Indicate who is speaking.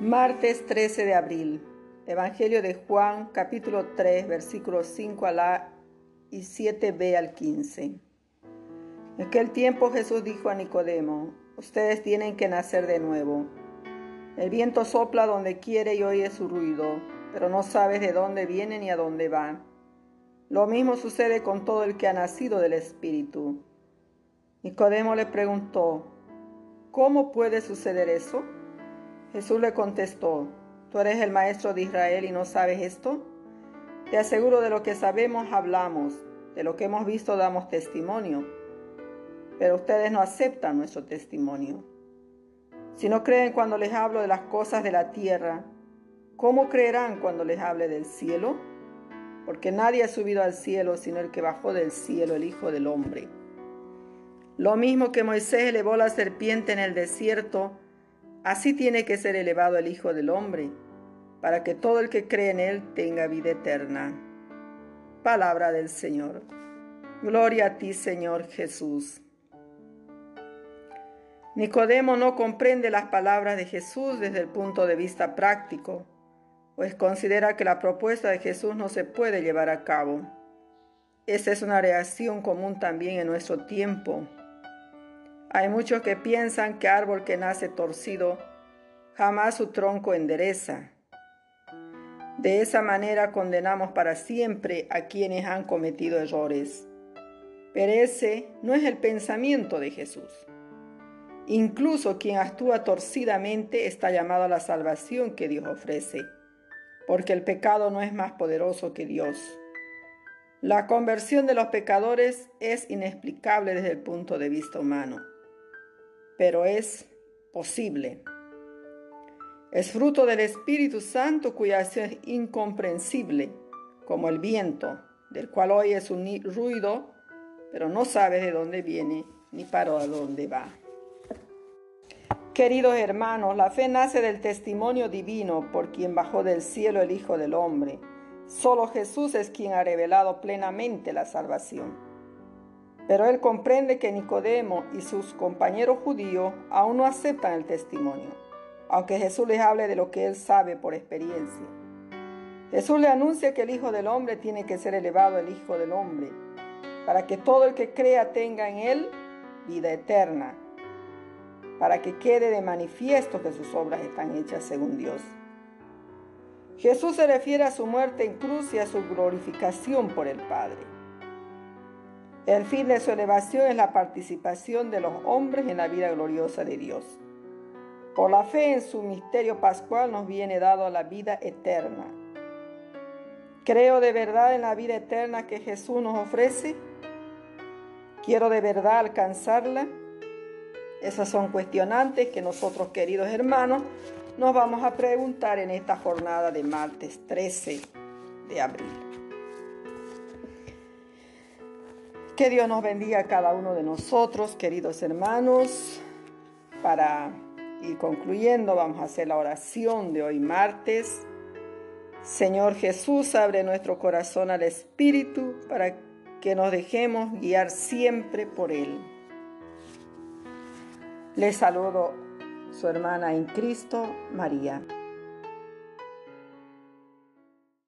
Speaker 1: Martes 13 de abril. Evangelio de Juan, capítulo 3, versículos 5 a la y 7b al 15. En aquel tiempo Jesús dijo a Nicodemo, ustedes tienen que nacer de nuevo. El viento sopla donde quiere y oye su ruido, pero no sabes de dónde viene ni a dónde va. Lo mismo sucede con todo el que ha nacido del Espíritu. Nicodemo le preguntó, ¿cómo puede suceder eso? Jesús le contestó, ¿tú eres el maestro de Israel y no sabes esto? Te aseguro de lo que sabemos hablamos, de lo que hemos visto damos testimonio, pero ustedes no aceptan nuestro testimonio. Si no creen cuando les hablo de las cosas de la tierra, ¿cómo creerán cuando les hable del cielo? Porque nadie ha subido al cielo sino el que bajó del cielo, el Hijo del Hombre. Lo mismo que Moisés elevó la serpiente en el desierto, Así tiene que ser elevado el Hijo del Hombre, para que todo el que cree en Él tenga vida eterna. Palabra del Señor. Gloria a ti, Señor Jesús. Nicodemo no comprende las palabras de Jesús desde el punto de vista práctico, pues considera que la propuesta de Jesús no se puede llevar a cabo. Esa es una reacción común también en nuestro tiempo hay muchos que piensan que árbol que nace torcido jamás su tronco endereza. De esa manera condenamos para siempre a quienes han cometido errores. Pero ese no es el pensamiento de Jesús. Incluso quien actúa torcidamente está llamado a la salvación que Dios ofrece, porque el pecado no es más poderoso que Dios. La conversión de los pecadores es inexplicable desde el punto de vista humano pero es posible. Es fruto del Espíritu Santo cuya acción es incomprensible, como el viento, del cual oyes un ruido, pero no sabes de dónde viene ni para dónde va. Queridos hermanos, la fe nace del testimonio divino por quien bajó del cielo el Hijo del Hombre. Solo Jesús es quien ha revelado plenamente la salvación. Pero él comprende que Nicodemo y sus compañeros judíos aún no aceptan el testimonio, aunque Jesús les hable de lo que él sabe por experiencia. Jesús le anuncia que el Hijo del Hombre tiene que ser elevado el Hijo del Hombre, para que todo el que crea tenga en él vida eterna, para que quede de manifiesto que sus obras están hechas según Dios. Jesús se refiere a su muerte en cruz y a su glorificación por el Padre. El fin de su elevación es la participación de los hombres en la vida gloriosa de Dios. Por la fe en su misterio pascual nos viene dado la vida eterna. ¿Creo de verdad en la vida eterna que Jesús nos ofrece? ¿Quiero de verdad alcanzarla? Esas son cuestionantes que nosotros, queridos hermanos, nos vamos a preguntar en esta jornada de martes 13 de abril. Que Dios nos bendiga a cada uno de nosotros, queridos hermanos. Para ir concluyendo, vamos a hacer la oración de hoy martes. Señor Jesús, abre nuestro corazón al Espíritu para que nos dejemos guiar siempre por Él. Les saludo su hermana en Cristo, María.